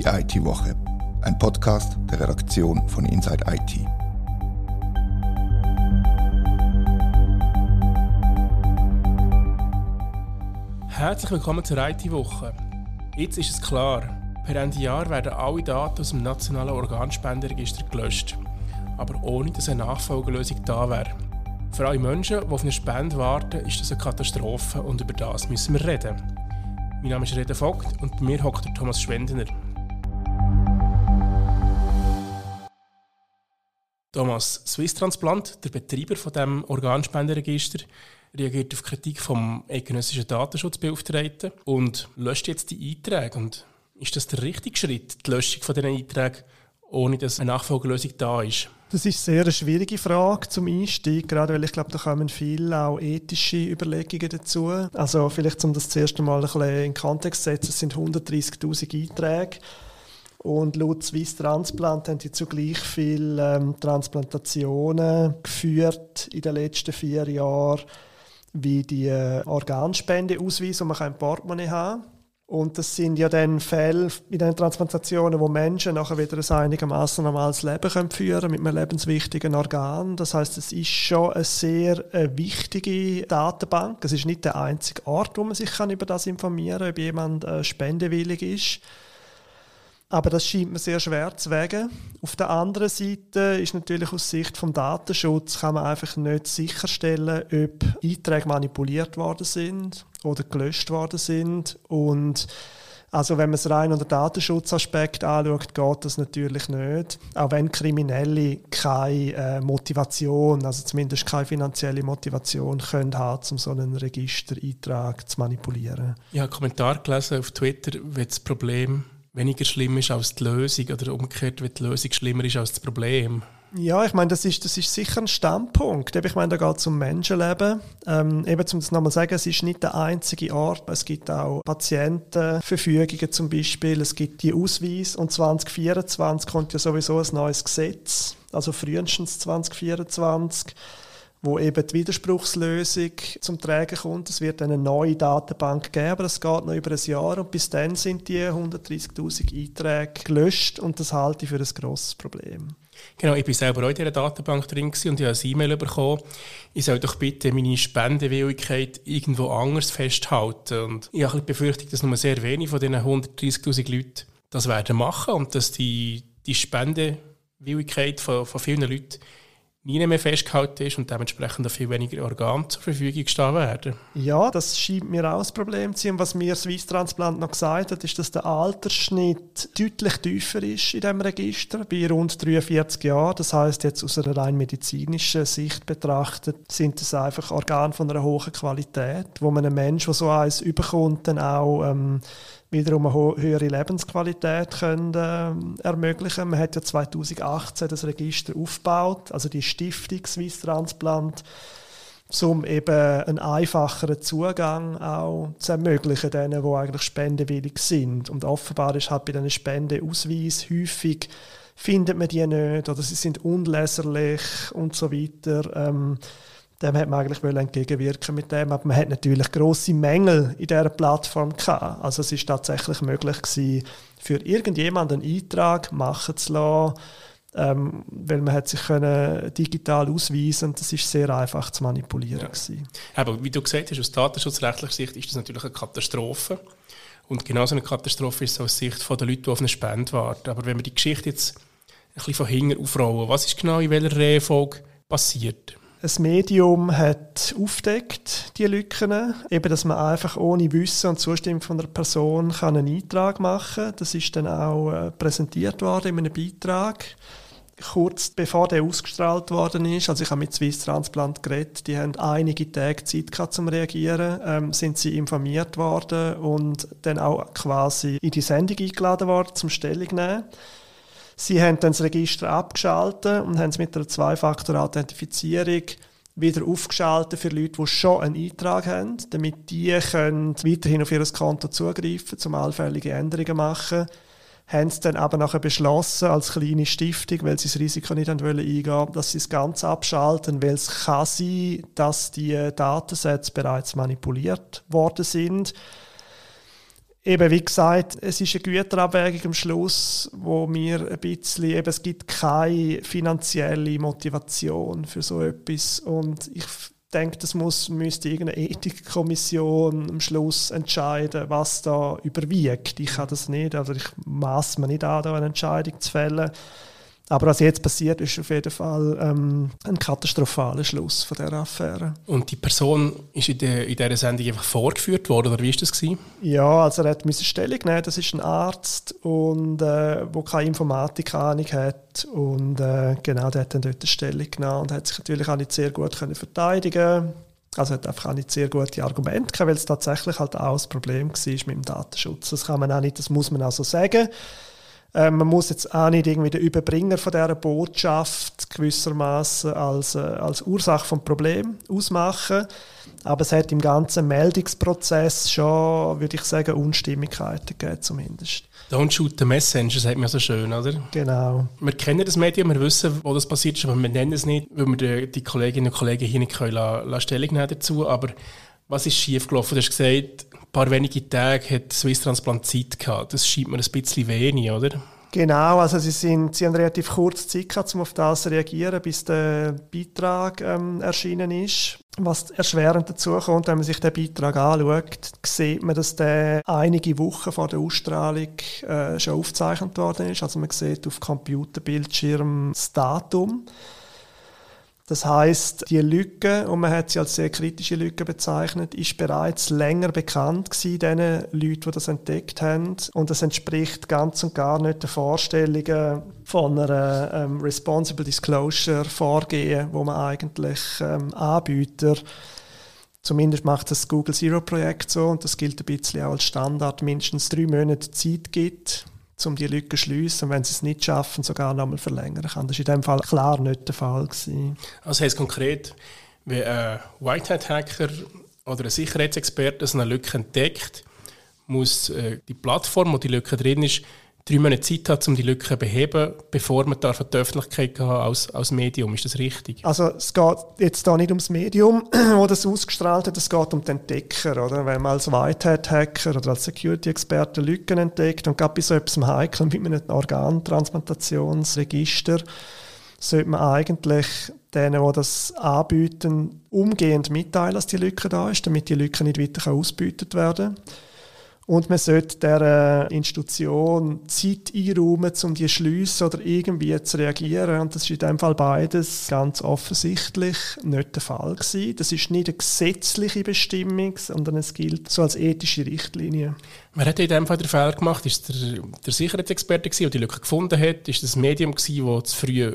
Die IT-Woche, ein Podcast der Redaktion von Inside IT. Herzlich willkommen zur IT-Woche. Jetzt ist es klar, per Ende Jahr werden alle Daten aus dem nationalen Organspenderegister gelöscht, aber ohne dass eine Nachfolgelösung da wäre. Für alle Menschen, die auf eine Spende warten, ist das eine Katastrophe und über das müssen wir reden. Mein Name ist Reda Vogt und bei mir hockt Thomas Schwendener. Thomas, Swiss Transplant, der Betreiber von dem Organspenderegister, reagiert auf Kritik vom eidgenössischen Datenschutzbeauftragten und löscht jetzt die Einträge. Und ist das der richtige Schritt, die Löschung von diesen Einträgen, ohne dass eine Nachfolgelösung da ist? Das ist eine sehr schwierige Frage zum Einstieg, gerade weil ich glaube, da kommen viele auch ethische Überlegungen dazu. Also vielleicht, um das zuerst einmal ein bisschen in Kontext zu setzen, es sind 130'000 Einträge und laut Swiss Transplant haben die zugleich viele ähm, Transplantationen geführt in den letzten vier Jahren wie die äh, Organspendeausweise, die man im Portemonnaie haben. Und das sind ja dann Fälle in den Transplantationen, wo Menschen nachher wieder ein einigermaßen normales Leben können führen mit einem lebenswichtigen Organ. Das heißt, es ist schon eine sehr äh, wichtige Datenbank. Es ist nicht der einzige Ort, wo man sich kann über das informieren kann, ob jemand äh, spendewillig ist. Aber das scheint mir sehr schwer zu wägen. Auf der anderen Seite ist natürlich aus Sicht vom Datenschutz kann man einfach nicht sicherstellen, ob Einträge manipuliert worden sind oder gelöscht worden sind. Und also wenn man es rein unter Datenschutzaspekt anschaut, geht das natürlich nicht. Auch wenn Kriminelle keine äh, Motivation, also zumindest keine finanzielle Motivation können haben, um so einen Registereintrag zu manipulieren. Ich habe einen Kommentar gelesen auf Twitter, wenn das Problem weniger schlimm ist als die Lösung oder umgekehrt, wenn die Lösung schlimmer ist als das Problem. Ja, ich meine, das ist, das ist sicher ein Standpunkt. Ich meine, da geht es um Menschenleben. Ähm, eben, um das nochmal zu sagen, es ist nicht der einzige Ort. Es gibt auch Patientenverfügungen zum Beispiel. Es gibt die Ausweis. Und 2024 kommt ja sowieso ein neues Gesetz. Also frühestens 2024 wo eben die Widerspruchslösung zum Tragen kommt. Es wird eine neue Datenbank geben, aber es geht noch über ein Jahr und bis dann sind die 130.000 Einträge gelöscht und das halte ich für ein grosses Problem. Genau, ich war selber auch in dieser Datenbank drin und ich habe ein E-Mail bekommen, ich soll doch bitte meine Spendewilligkeit irgendwo anders festhalten. Und ich habe befürchtet, dass nur sehr wenige von diesen 130'000 Leuten das werden machen und dass die, die Spendewilligkeit von, von vielen Leuten nie mehr festgehalten ist und dementsprechend viel weniger Organe zur Verfügung stehen werden. Ja, das scheint mir auch ein Problem zu sein. Was mir Swiss Transplant noch gesagt hat, ist, dass der Altersschnitt deutlich tiefer ist in diesem Register, bei rund 43 Jahren. Das heißt jetzt aus einer rein medizinischen Sicht betrachtet, sind es einfach Organe von einer hohen Qualität, wo man einem Menschen, der so eins überkommt, dann auch ähm, wiederum eine höhere Lebensqualität können, äh, ermöglichen. Man hat ja 2018 das Register aufgebaut, also die Stiftung Swiss Transplant, um eben einen einfacheren Zugang auch zu ermöglichen, denen, die eigentlich spendewillig sind. Und offenbar ist halt bei diesen Spendeausweis häufig findet man die nicht oder sie sind unleserlich und so weiter. Ähm, dem hat man eigentlich entgegenwirken mit dem, aber man hat natürlich große Mängel in dieser Plattform gehabt. Also es ist tatsächlich möglich gewesen, für irgendjemanden einen Eintrag machen zu lassen, ähm, weil man hat sich können digital ausweisen und das ist sehr einfach zu manipulieren ja. Aber wie du gesagt hast, aus datenschutzrechtlicher Sicht ist das natürlich eine Katastrophe und genauso eine Katastrophe ist es aus Sicht der Leute, die auf eine Spende warten. Aber wenn wir die Geschichte jetzt ein bisschen von hinten aufrollen, was ist genau in welcher Reihenfolge passiert? Ein Medium hat aufdeckt die Lücken, eben, dass man einfach ohne Wissen und Zustimmung von der Person kann einen Eintrag machen kann. Das ist dann auch äh, präsentiert worden in einem Beitrag. Kurz bevor der ausgestrahlt worden ist, also ich habe mit Swiss Transplant geredet, die haben einige Tage Zeit gehabt zum Reagieren, ähm, sind sie informiert worden und dann auch quasi in die Sendung eingeladen worden zum Stellung nehmen. Sie haben dann das Register abgeschaltet und haben es mit einer Zwei-Faktor-Authentifizierung wieder aufgeschaltet für Leute, die schon einen Eintrag haben, damit die können weiterhin auf ihr Konto zugreifen, zum allfällige Änderungen machen. Haben es dann aber nachher beschlossen, als kleine Stiftung, weil sie das Risiko nicht eingehen wollen, dass sie es ganz abschalten, weil es kann sein, dass die Datensätze bereits manipuliert worden sind eben, wie gesagt, es ist eine Güterabwägung am Schluss, wo mir ein bisschen, eben, es gibt keine finanzielle Motivation für so etwas und ich denke, das muss, müsste irgendeine Ethikkommission am Schluss entscheiden, was da überwiegt. Ich kann das nicht, also ich maße mir nicht an, da eine Entscheidung zu fällen. Aber was jetzt passiert, ist auf jeden Fall ähm, ein katastrophaler Schluss von dieser Affäre. Und die Person ist in, der, in dieser Sendung einfach vorgeführt worden, oder wie war das? Gewesen? Ja, also er hat eine Stellung nehmen. Das ist ein Arzt, und, äh, der keine Informatik-Ahnung hat. Und äh, genau, der hat dann dort eine Stellung genommen und hat sich natürlich auch nicht sehr gut können verteidigen also hat einfach auch nicht sehr gute Argumente gehabt, weil es tatsächlich halt auch das Problem war mit dem Datenschutz. Das kann man auch nicht, das muss man auch so sagen. Ähm, man muss jetzt auch nicht irgendwie den Überbringer von dieser Botschaft gewissermaßen als, äh, als Ursache vom Problem ausmachen. Aber es hat im ganzen Meldungsprozess schon, würde ich sagen, Unstimmigkeiten gegeben zumindest. Don't shoot the messenger, sagt man so schön, oder? Genau. Wir kennen das Medium, wir wissen, wo das passiert ist, aber wir nennen es nicht, weil wir die, die Kolleginnen und Kollegen hier nicht können, la, la Stellung nehmen dazu. Aber was ist schiefgelaufen? Du hast gesagt, ein paar wenige Tage hat Swiss Transplant Zeit gehabt. Das scheint mir ein bisschen wenig, oder? Genau, also sie, sind, sie haben relativ kurz Zeit gehabt, um auf das zu reagieren, bis der Beitrag ähm, erschienen ist. Was erschwerend dazu kommt, wenn man sich den Beitrag anschaut, sieht man, dass der einige Wochen vor der Ausstrahlung äh, schon aufgezeichnet worden ist. Also man sieht auf Computerbildschirm das Datum. Das heißt, die Lücke, und man hat sie als sehr kritische Lücke bezeichnet, ist bereits länger bekannt gewesen, den Leuten, die das entdeckt haben. Und das entspricht ganz und gar nicht den Vorstellungen von einer ähm, Responsible Disclosure Vorgehen, wo man eigentlich ähm, Anbieter Zumindest macht das Google Zero Projekt so und das gilt ein bisschen auch als Standard, mindestens drei Monate Zeit gibt, um die Lücke zu schliessen und wenn sie es nicht schaffen, sogar noch einmal verlängern kann. Das war in diesem Fall klar nicht der Fall. Gewesen. Also heißt konkret, wenn ein Whitehead-Hacker oder ein Sicherheitsexperte eine Lücke entdeckt, muss äh, die Plattform, wo die Lücke drin ist, drei Monate Zeit hat, um die Lücke zu beheben, bevor man darf die Öffentlichkeit gehen als, als Medium. Ist das richtig? Also es geht jetzt da nicht ums Medium, wo das ausgestrahlt hat, es geht um den Entdecker. Oder? Wenn man als Whitehead-Hacker oder als Security-Experte Lücken entdeckt und gerade bei so etwas Heikeln wie einem Organtransplantationsregister, sollte man eigentlich denen, die das anbieten, umgehend mitteilen, dass die Lücke da ist, damit die Lücke nicht weiter ausgebeutet werden kann. Und man sollte der Institution Zeit einräumen, um die schliessen oder irgendwie zu reagieren. Und das ist in dem Fall beides ganz offensichtlich nicht der Fall gewesen. Das ist nicht eine gesetzliche Bestimmung, sondern es gilt so als ethische Richtlinie. Wer hat in dem Fall den Fehler gemacht? Ist der, der Sicherheitsexperte der die Lücke gefunden hat? Ist das Medium das zu früh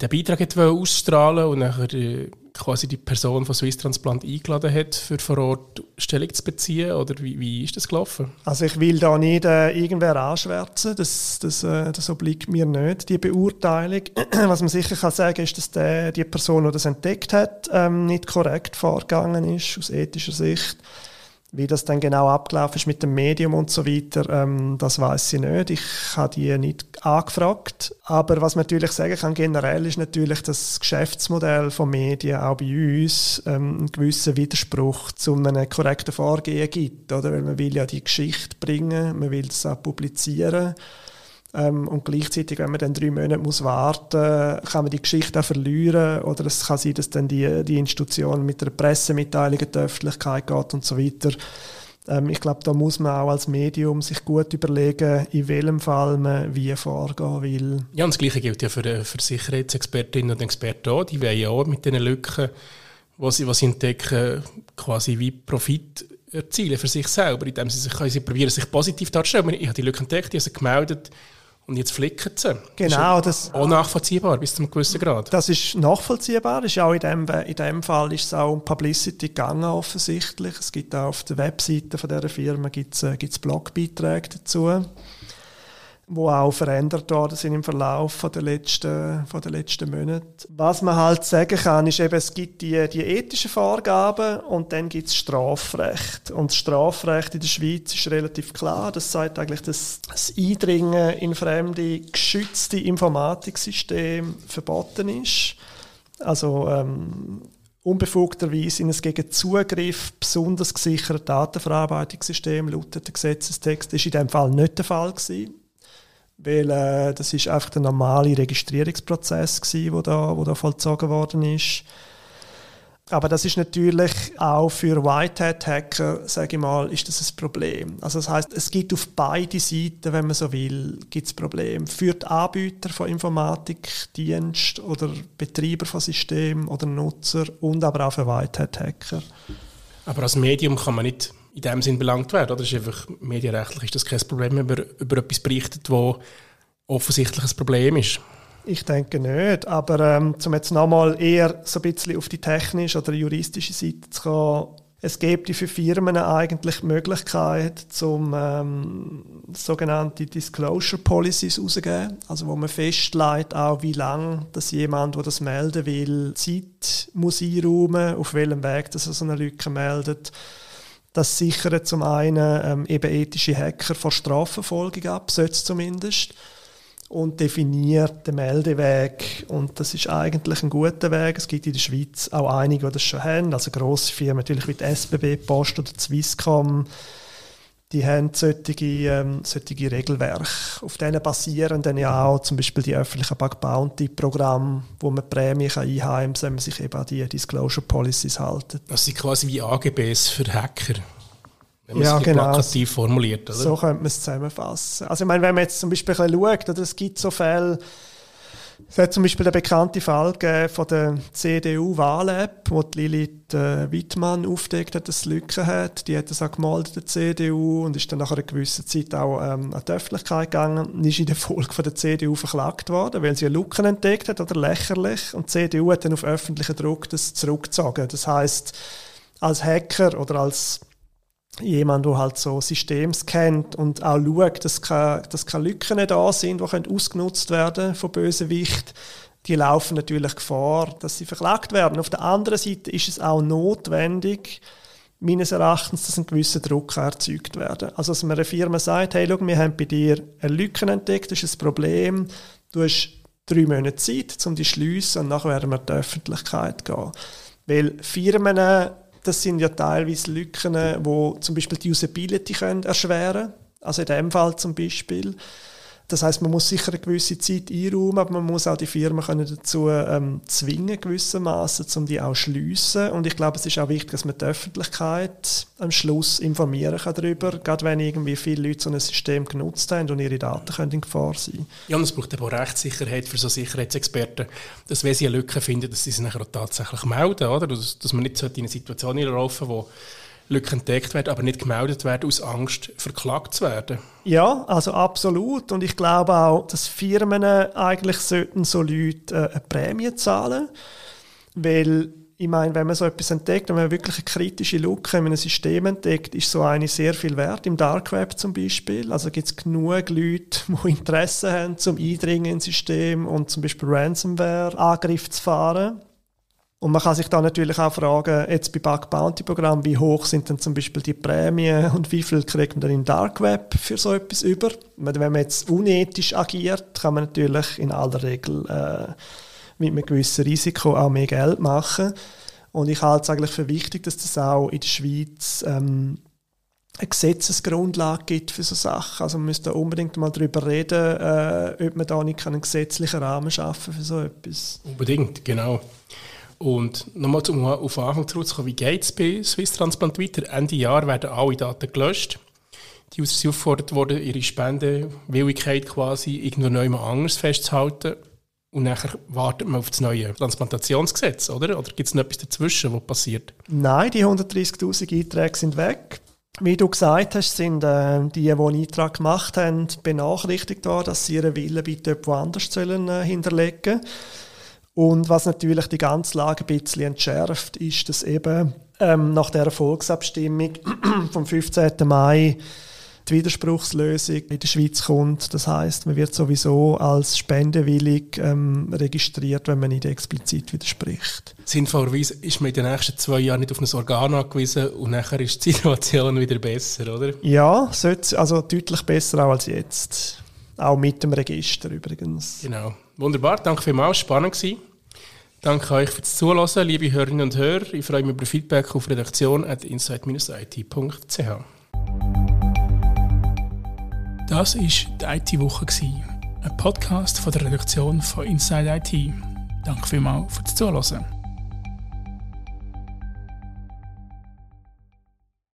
den Beitrag ausstrahlen und nachher äh, quasi die Person von Swiss Transplant eingeladen hat, für vor Ort Stellung zu beziehen? Oder wie, wie ist das gelaufen? Also ich will da nicht äh, irgendwer anschwärzen, das, das, äh, das obliegt mir nicht, die Beurteilung. Was man sicher kann sagen ist, dass der, die Person, die das entdeckt hat, ähm, nicht korrekt vorgegangen ist, aus ethischer Sicht. Wie das dann genau abgelaufen ist mit dem Medium und so weiter, ähm, das weiß ich nicht. Ich habe die nicht angefragt. Aber was man natürlich sagen kann generell ist natürlich, dass das Geschäftsmodell von Medien auch bei uns ähm, einen gewissen Widerspruch zu einem korrekten Vorgehen gibt. Oder? Weil man will ja die Geschichte bringen, man will es auch publizieren. Ähm, und gleichzeitig, wenn man dann drei Monate muss warten muss, kann man die Geschichte auch verlieren. Oder es kann sein, dass dann die, die Institution mit einer Pressemitteilung in die Öffentlichkeit geht und so weiter. Ähm, ich glaube, da muss man auch als Medium sich gut überlegen, in welchem Fall man wie vorgehen will. Ja, und das Gleiche gilt ja für, äh, für Sicherheitsexpertinnen und Experten auch. Die wollen ja auch mit diesen Lücken, was sie, sie entdecken, quasi wie Profit erzielen für sich selber, indem sie sich, sie probieren, sich positiv darzustellen. Ich habe die Lücke entdeckt, ich habe sie gemeldet, und jetzt flicken sie. Genau. Das ist auch nachvollziehbar bis zu einem gewissen Grad. Das ist nachvollziehbar. Das ist auch in, dem, in dem Fall ist es auch um Publicity gegangen, offensichtlich. Es gibt auch auf der Webseite von dieser Firma gibt's, äh, gibt's Blogbeiträge dazu wo auch verändert worden sind im Verlauf von der letzten, von der letzten Monate. Was man halt sagen kann, ist eben, es gibt die, die ethischen Vorgaben und dann gibt es Strafrecht. Und das Strafrecht in der Schweiz ist relativ klar. Das sagt eigentlich, dass das Eindringen in fremde, geschützte Informatiksysteme verboten ist. Also ähm, unbefugterweise in ein gegen Zugriff besonders gesichertes Datenverarbeitungssystem lautet der Gesetzestext. War in diesem Fall nicht der Fall. Gewesen, weil äh, das ist einfach der normale Registrierungsprozess, der da, wo da vollzogen worden ist. Aber das ist natürlich auch für Whitehat-Hacker, sage ich mal, ist das ein Problem. Also das heißt, es gibt auf beide Seiten, wenn man so will, gibt es Probleme. Für die Anbieter von Informatikdienst oder Betreiber von Systemen oder Nutzer und aber auch für Whitehat-Hacker. Aber als Medium kann man nicht in dem Sinn belangt werden, oder? Das ist einfach, medienrechtlich ist das kein Problem, wenn man über etwas berichtet, wo offensichtlich ein Problem ist. Ich denke nicht, aber ähm, zum jetzt nochmal eher so ein bisschen auf die technische oder juristische Seite zu kommen, es gibt für Firmen eigentlich die Möglichkeit, zum ähm, sogenannte Disclosure Policies rauszugeben, also wo man festlegt, auch wie lange dass jemand, der das melden will, Zeit muss einräumen, auf welchem Weg dass er so eine Lücke meldet. Das sichert zum einen ähm, eben ethische Hacker vor Strafverfolgung ab, sollte zumindest und definiert den Meldeweg. Und das ist eigentlich ein guter Weg. Es gibt in der Schweiz auch einige, die das schon haben. Also grosse Firmen, natürlich wie die SBB, Post oder Swisscom, die haben solche, ähm, solche Regelwerke. Auf denen basieren dann ja auch zum Beispiel die öffentlichen Bug Bounty Programme, wo man Prämien einheimsen kann, wenn man sich eben an die Disclosure Policies hält. Das sind quasi wie AGBs für Hacker. Wenn man ja, es genau. plakativ formuliert, oder? So könnte man es zusammenfassen. Also ich meine, wenn man jetzt zum Beispiel schaut, oder es gibt so Fälle, es hat zum Beispiel den bekannten Fall von der CDU-Wahl-App, wo die Lilith äh, Wittmann aufdeckt hat, dass es Lücken hat. Die hat das auch gemeldet, der CDU, und ist dann nach einer gewissen Zeit auch ähm, an die Öffentlichkeit gegangen und ist in der Folge von der CDU verklagt worden, weil sie Lücken entdeckt hat, oder lächerlich. Und die CDU hat dann auf öffentlichen Druck das zurückgezogen. Das heißt als Hacker oder als jemand, der halt so Systems kennt und auch schaut, dass keine, dass keine Lücken da sind, die können ausgenutzt werden von Bösewicht, die laufen natürlich Gefahr, dass sie verklagt werden. Auf der anderen Seite ist es auch notwendig, meines Erachtens, dass ein gewisser Druck erzeugt werden. Also, dass man einer Firma sagt, hey, schau, wir haben bei dir eine Lücke entdeckt, das ist ein Problem, du hast drei Monate Zeit, um die zu schliessen und nachher werden wir in die Öffentlichkeit gehen. Weil Firmen das sind ja teilweise Lücken, wo zum Beispiel die Usability können erschweren. Also in dem Fall zum Beispiel. Das heißt, man muss sicher eine gewisse Zeit einräumen, aber man muss auch die Firmen können dazu ähm, zwingen, gewissermaßen, um die auch schliessen. Und ich glaube, es ist auch wichtig, dass man die Öffentlichkeit am Schluss informieren kann darüber, gerade wenn irgendwie viele Leute so ein System genutzt haben und ihre Daten können in Gefahr sein. Ja, und es braucht aber auch Rechtssicherheit für so Sicherheitsexperten, dass wenn sie eine Lücke finden, dass sie sie nachher auch tatsächlich melden, oder? Dass, dass man nicht in eine Situation laufen wo Lücken entdeckt werden, aber nicht gemeldet werden aus Angst, verklagt zu werden. Ja, also absolut. Und ich glaube auch, dass Firmen eigentlich sollten so Leute äh, eine Prämie zahlen, weil ich meine, wenn man so etwas entdeckt, wenn man wirklich eine kritische Lücke in einem System entdeckt, ist so eine sehr viel wert, im Dark Web zum Beispiel. Also gibt es genug Leute, die Interesse haben, zum Eindringen ins System und zum Beispiel Ransomware-Angriff zu fahren. Und man kann sich da natürlich auch fragen, jetzt bei Bug Bounty Programm, wie hoch sind denn zum Beispiel die Prämien und wie viel kriegt man dann im Dark Web für so etwas über? Wenn man jetzt unethisch agiert, kann man natürlich in aller Regel äh, mit einem gewissen Risiko auch mehr Geld machen. Und ich halte es eigentlich für wichtig, dass das auch in der Schweiz ähm, eine Gesetzesgrundlage gibt für so Sachen. Also man müsste unbedingt mal darüber reden, äh, ob man da nicht einen gesetzlichen Rahmen schaffen für so etwas. Unbedingt, genau. Und nochmal um auf den Anfang zurückzukommen, wie geht es bei Swiss Transplant weiter? Ende Jahr werden alle Daten gelöscht. Die User sind aufgefordert worden, ihre Spendenwilligkeit quasi irgendwo neu mal anders festzuhalten. Und nachher wartet man auf das neue Transplantationsgesetz, oder? Oder gibt es noch etwas dazwischen, was passiert? Nein, die 130'000 Einträge sind weg. Wie du gesagt hast, sind äh, die, die einen Eintrag gemacht haben, benachrichtigt worden, dass sie ihren Willen bitte woanders sollen, äh, hinterlegen sollen. Und was natürlich die ganze Lage ein bisschen entschärft, ist, dass eben ähm, nach der Volksabstimmung vom 15. Mai die Widerspruchslösung in der Schweiz kommt. Das heißt, man wird sowieso als spendewillig ähm, registriert, wenn man nicht explizit widerspricht. Sinnvollerweise ist man in den nächsten zwei Jahren nicht auf ein Organ angewiesen und nachher ist die Situation wieder besser, oder? Ja, also deutlich besser auch als jetzt. Auch mit dem Register übrigens. Genau. Wunderbar, danke vielmals, spannend gewesen. Danke euch fürs Zuhören, liebe Hörerinnen und Hörer. Ich freue mich über Feedback auf redaktion.insight-it.ch. Das war die IT-Woche, ein Podcast von der Redaktion von Inside IT. Danke vielmals fürs Zuhören.